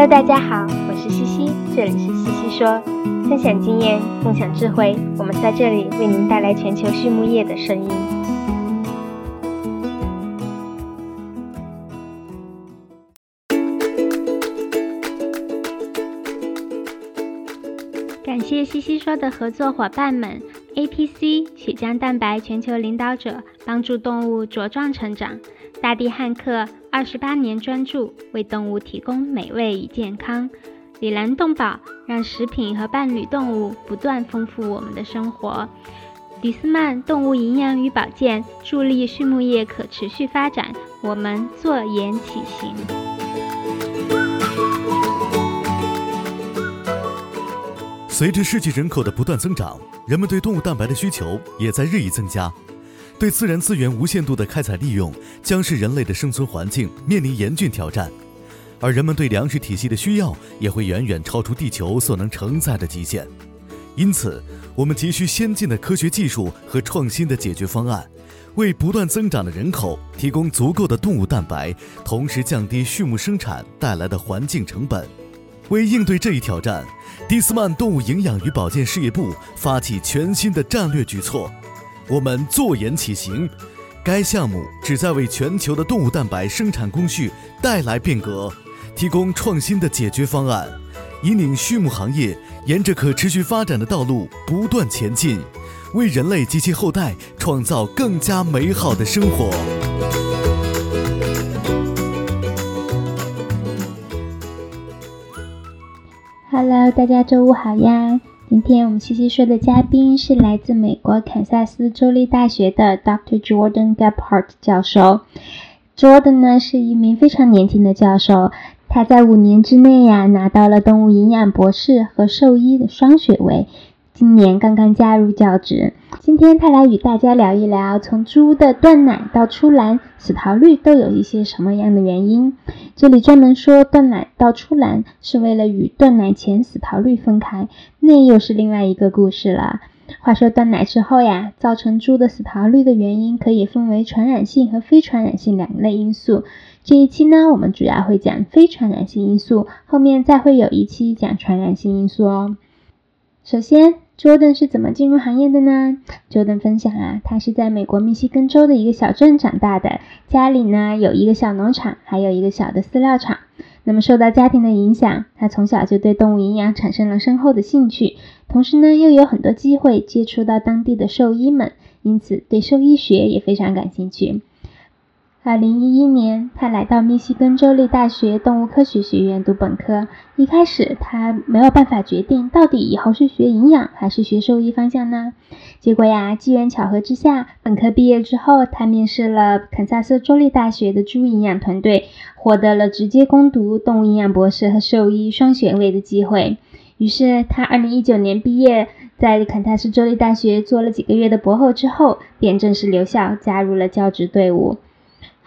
Hello，大家好，我是西西，这里是西西说，分享经验，共享智慧，我们在这里为您带来全球畜牧业的声音。感谢西西说的合作伙伴们：APC 血浆蛋白全球领导者，帮助动物茁壮成长；大地汉克。二十八年专注为动物提供美味与健康，里兰动宝让食品和伴侣动物不断丰富我们的生活。迪斯曼动物营养与保健助力畜牧业可持续发展，我们坐言起行。随着世界人口的不断增长，人们对动物蛋白的需求也在日益增加。对自然资源无限度的开采利用，将使人类的生存环境面临严峻挑战，而人们对粮食体系的需要也会远远超出地球所能承载的极限。因此，我们急需先进的科学技术和创新的解决方案，为不断增长的人口提供足够的动物蛋白，同时降低畜牧生产带来的环境成本。为应对这一挑战，蒂斯曼动物营养与保健事业部发起全新的战略举措。我们坐言起行，该项目旨在为全球的动物蛋白生产工序带来变革，提供创新的解决方案，引领畜牧行业沿着可持续发展的道路不断前进，为人类及其后代创造更加美好的生活。Hello，大家周五好呀！今天我们西西说的嘉宾是来自美国堪萨斯州立大学的 Dr. Jordan Gephardt 教授。Jordan 呢是一名非常年轻的教授，他在五年之内呀拿到了动物营养博士和兽医的双学位。今年刚刚加入教职，今天他来与大家聊一聊，从猪的断奶到出栏，死逃率都有一些什么样的原因？这里专门说断奶到出栏，是为了与断奶前死逃率分开，那又是另外一个故事了。话说断奶之后呀，造成猪的死逃率的原因可以分为传染性和非传染性两类因素。这一期呢，我们主要会讲非传染性因素，后面再会有一期讲传染性因素哦。首先。Jordan 是怎么进入行业的呢？Jordan 分享啊，他是在美国密西根州的一个小镇长大的，家里呢有一个小农场，还有一个小的饲料厂。那么受到家庭的影响，他从小就对动物营养产生了深厚的兴趣，同时呢又有很多机会接触到当地的兽医们，因此对兽医学也非常感兴趣。二零一一年，他来到密西根州立大学动物科学学院读本科。一开始，他没有办法决定到底以后是学营养还是学兽医方向呢？结果呀，机缘巧合之下，本科毕业之后，他面试了堪萨斯州立大学的猪营养团队，获得了直接攻读动物营养博士和兽医双学位的机会。于是，他二零一九年毕业，在堪萨斯州立大学做了几个月的博后之后，便正式留校，加入了教职队伍。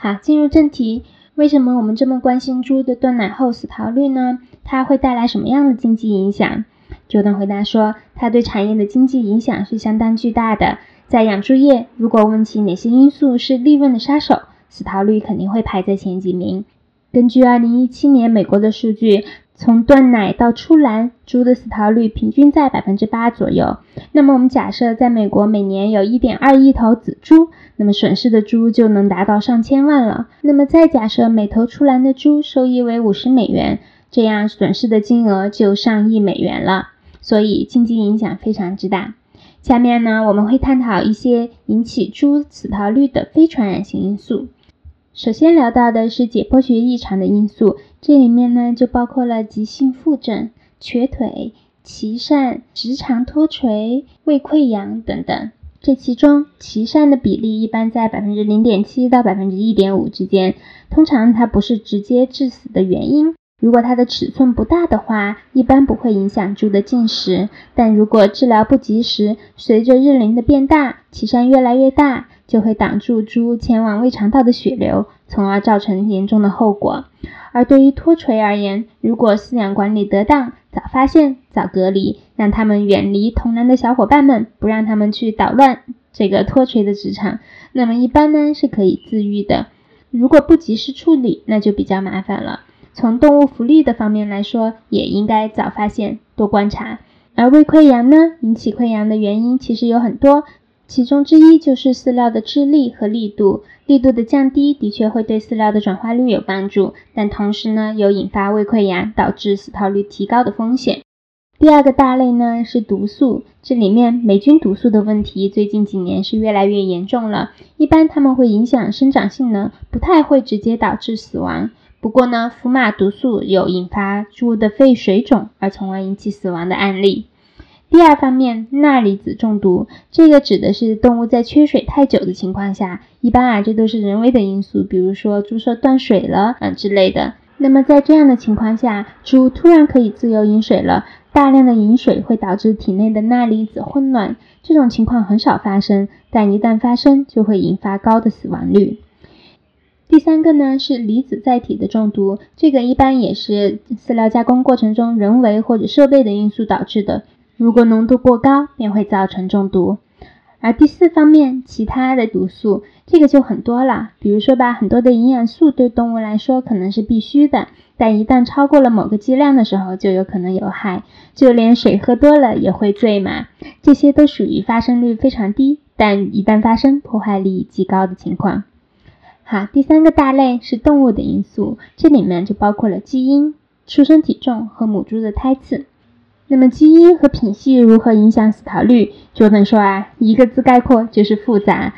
好，进入正题，为什么我们这么关心猪的断奶后死逃率呢？它会带来什么样的经济影响周董回答说，它对产业的经济影响是相当巨大的。在养猪业，如果问起哪些因素是利润的杀手，死逃率肯定会排在前几名。根据二零一七年美国的数据。从断奶到出栏，猪的死逃率平均在百分之八左右。那么我们假设在美国每年有一点二亿头仔猪，那么损失的猪就能达到上千万了。那么再假设每头出栏的猪收益为五十美元，这样损失的金额就上亿美元了。所以经济影响非常之大。下面呢，我们会探讨一些引起猪死逃率的非传染性因素。首先聊到的是解剖学异常的因素，这里面呢就包括了急性腹症、瘸腿、脐疝、直肠脱垂、胃溃疡等等。这其中，脐疝的比例一般在百分之零点七到百分之一点五之间，通常它不是直接致死的原因。如果它的尺寸不大的话，一般不会影响猪的进食。但如果治疗不及时，随着日龄的变大，脐疝越来越大。就会挡住猪前往胃肠道的血流，从而造成严重的后果。而对于脱垂而言，如果饲养管理得当，早发现、早隔离，让他们远离同栏的小伙伴们，不让他们去捣乱这个脱垂的职场，那么一般呢是可以自愈的。如果不及时处理，那就比较麻烦了。从动物福利的方面来说，也应该早发现、多观察。而胃溃疡呢，引起溃疡的原因其实有很多，其中之一就是饲料的质力和力度。力度的降低的确会对饲料的转化率有帮助，但同时呢，有引发胃溃疡、导致死套率提高的风险。第二个大类呢是毒素，这里面霉菌毒素的问题最近几年是越来越严重了。一般它们会影响生长性能，不太会直接导致死亡。不过呢，福马毒素有引发猪的肺水肿而从而引起死亡的案例。第二方面，钠离子中毒，这个指的是动物在缺水太久的情况下，一般啊这都是人为的因素，比如说猪舍断水了啊之类的。那么在这样的情况下，猪突然可以自由饮水了，大量的饮水会导致体内的钠离子混乱，这种情况很少发生，但一旦发生就会引发高的死亡率。第三个呢是离子载体的中毒，这个一般也是饲料加工过程中人为或者设备的因素导致的。如果浓度过高，便会造成中毒。而第四方面，其他的毒素，这个就很多了。比如说吧，很多的营养素对动物来说可能是必须的，但一旦超过了某个剂量的时候，就有可能有害。就连水喝多了也会醉嘛，这些都属于发生率非常低，但一旦发生，破坏力极高的情况。好，第三个大类是动物的因素，这里面就包括了基因、出生体重和母猪的胎次。那么基因和品系如何影响死逃率？就能说啊，一个字概括就是复杂。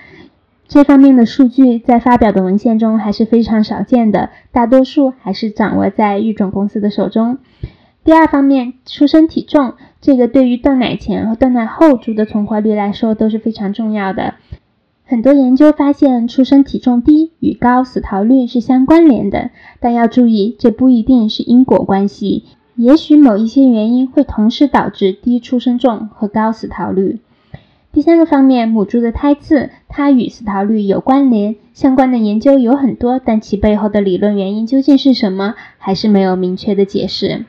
这方面的数据在发表的文献中还是非常少见的，大多数还是掌握在育种公司的手中。第二方面，出生体重，这个对于断奶前和断奶后猪的存活率来说都是非常重要的。很多研究发现，出生体重低与高死逃率是相关联的，但要注意，这不一定是因果关系。也许某一些原因会同时导致低出生重和高死逃率。第三个方面，母猪的胎次，它与死逃率有关联，相关的研究有很多，但其背后的理论原因究竟是什么，还是没有明确的解释。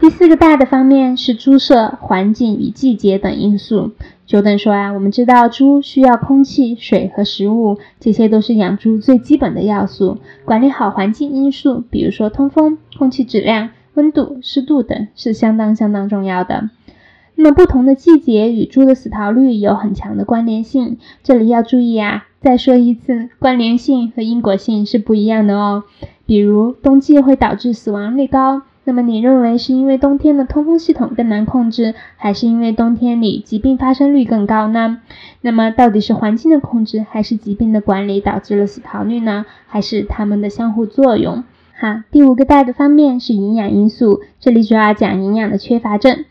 第四个大的方面是猪舍环境与季节等因素。久等说啊，我们知道猪需要空气、水和食物，这些都是养猪最基本的要素。管理好环境因素，比如说通风、空气质量。温度、湿度等是相当相当重要的。那么不同的季节与猪的死逃率有很强的关联性。这里要注意啊，再说一次，关联性和因果性是不一样的哦。比如冬季会导致死亡率高，那么你认为是因为冬天的通风系统更难控制，还是因为冬天里疾病发生率更高呢？那么到底是环境的控制还是疾病的管理导致了死逃率呢？还是它们的相互作用？好，第五个大的方面是营养因素，这里主要讲营养的缺乏症。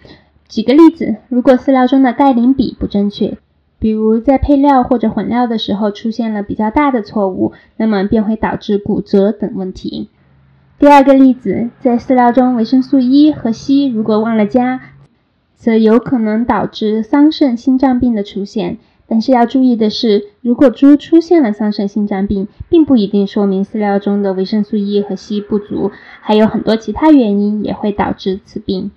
举个例子，如果饲料中的钙磷比不正确，比如在配料或者混料的时候出现了比较大的错误，那么便会导致骨折等问题。第二个例子，在饲料中维生素 E 和 C 如果忘了加，则有可能导致桑葚心脏病的出现。但是要注意的是，如果猪出现了桑葚心脏病，并不一定说明饲料中的维生素 E 和硒不足，还有很多其他原因也会导致此病。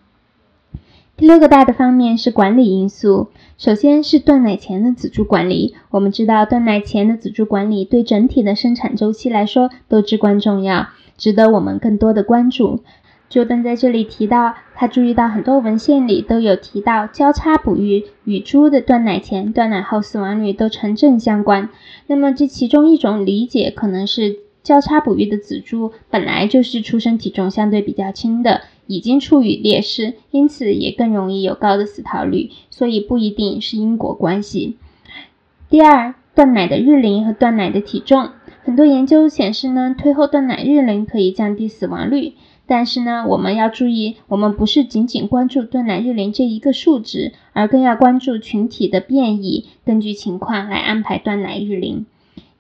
第六个大的方面是管理因素，首先是断奶前的仔猪管理。我们知道，断奶前的仔猪管理对整体的生产周期来说都至关重要，值得我们更多的关注。就登在这里提到，他注意到很多文献里都有提到交叉哺育与猪的断奶前、断奶后死亡率都成正相关。那么这其中一种理解可能是交叉哺育的仔猪本来就是出生体重相对比较轻的，已经处于劣势，因此也更容易有高的死逃率，所以不一定是因果关系。第二，断奶的日龄和断奶的体重，很多研究显示呢，推后断奶日龄可以降低死亡率。但是呢，我们要注意，我们不是仅仅关注断奶日龄这一个数值，而更要关注群体的变异，根据情况来安排断奶日龄。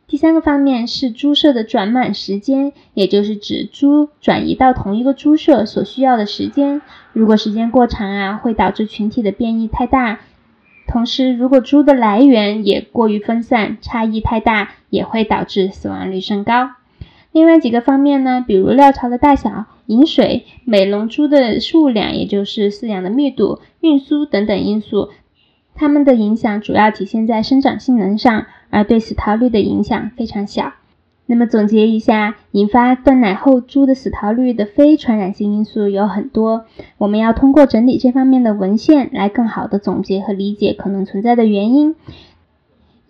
第三个方面是猪舍的转满时间，也就是指猪转移到同一个猪舍所需要的时间。如果时间过长啊，会导致群体的变异太大。同时，如果猪的来源也过于分散，差异太大，也会导致死亡率升高。另外几个方面呢，比如料槽的大小。饮水、美容猪的数量，也就是饲养的密度、运输等等因素，它们的影响主要体现在生长性能上，而对死逃率的影响非常小。那么总结一下，引发断奶后猪的死逃率的非传染性因素有很多，我们要通过整理这方面的文献来更好的总结和理解可能存在的原因。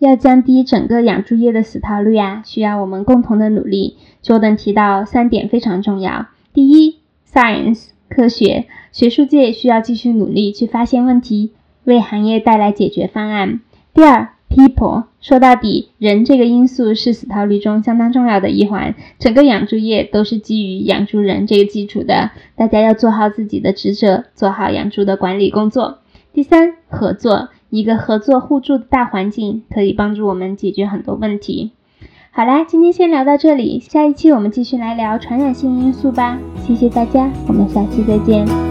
要降低整个养猪业的死套率啊，需要我们共同的努力。Jordan 提到三点非常重要：第一，science 科学，学术界需要继续努力去发现问题，为行业带来解决方案；第二，People，说到底，人这个因素是死套率中相当重要的一环。整个养猪业都是基于养猪人这个基础的，大家要做好自己的职责，做好养猪的管理工作。第三，合作，一个合作互助的大环境可以帮助我们解决很多问题。好啦，今天先聊到这里，下一期我们继续来聊传染性因素吧。谢谢大家，我们下期再见。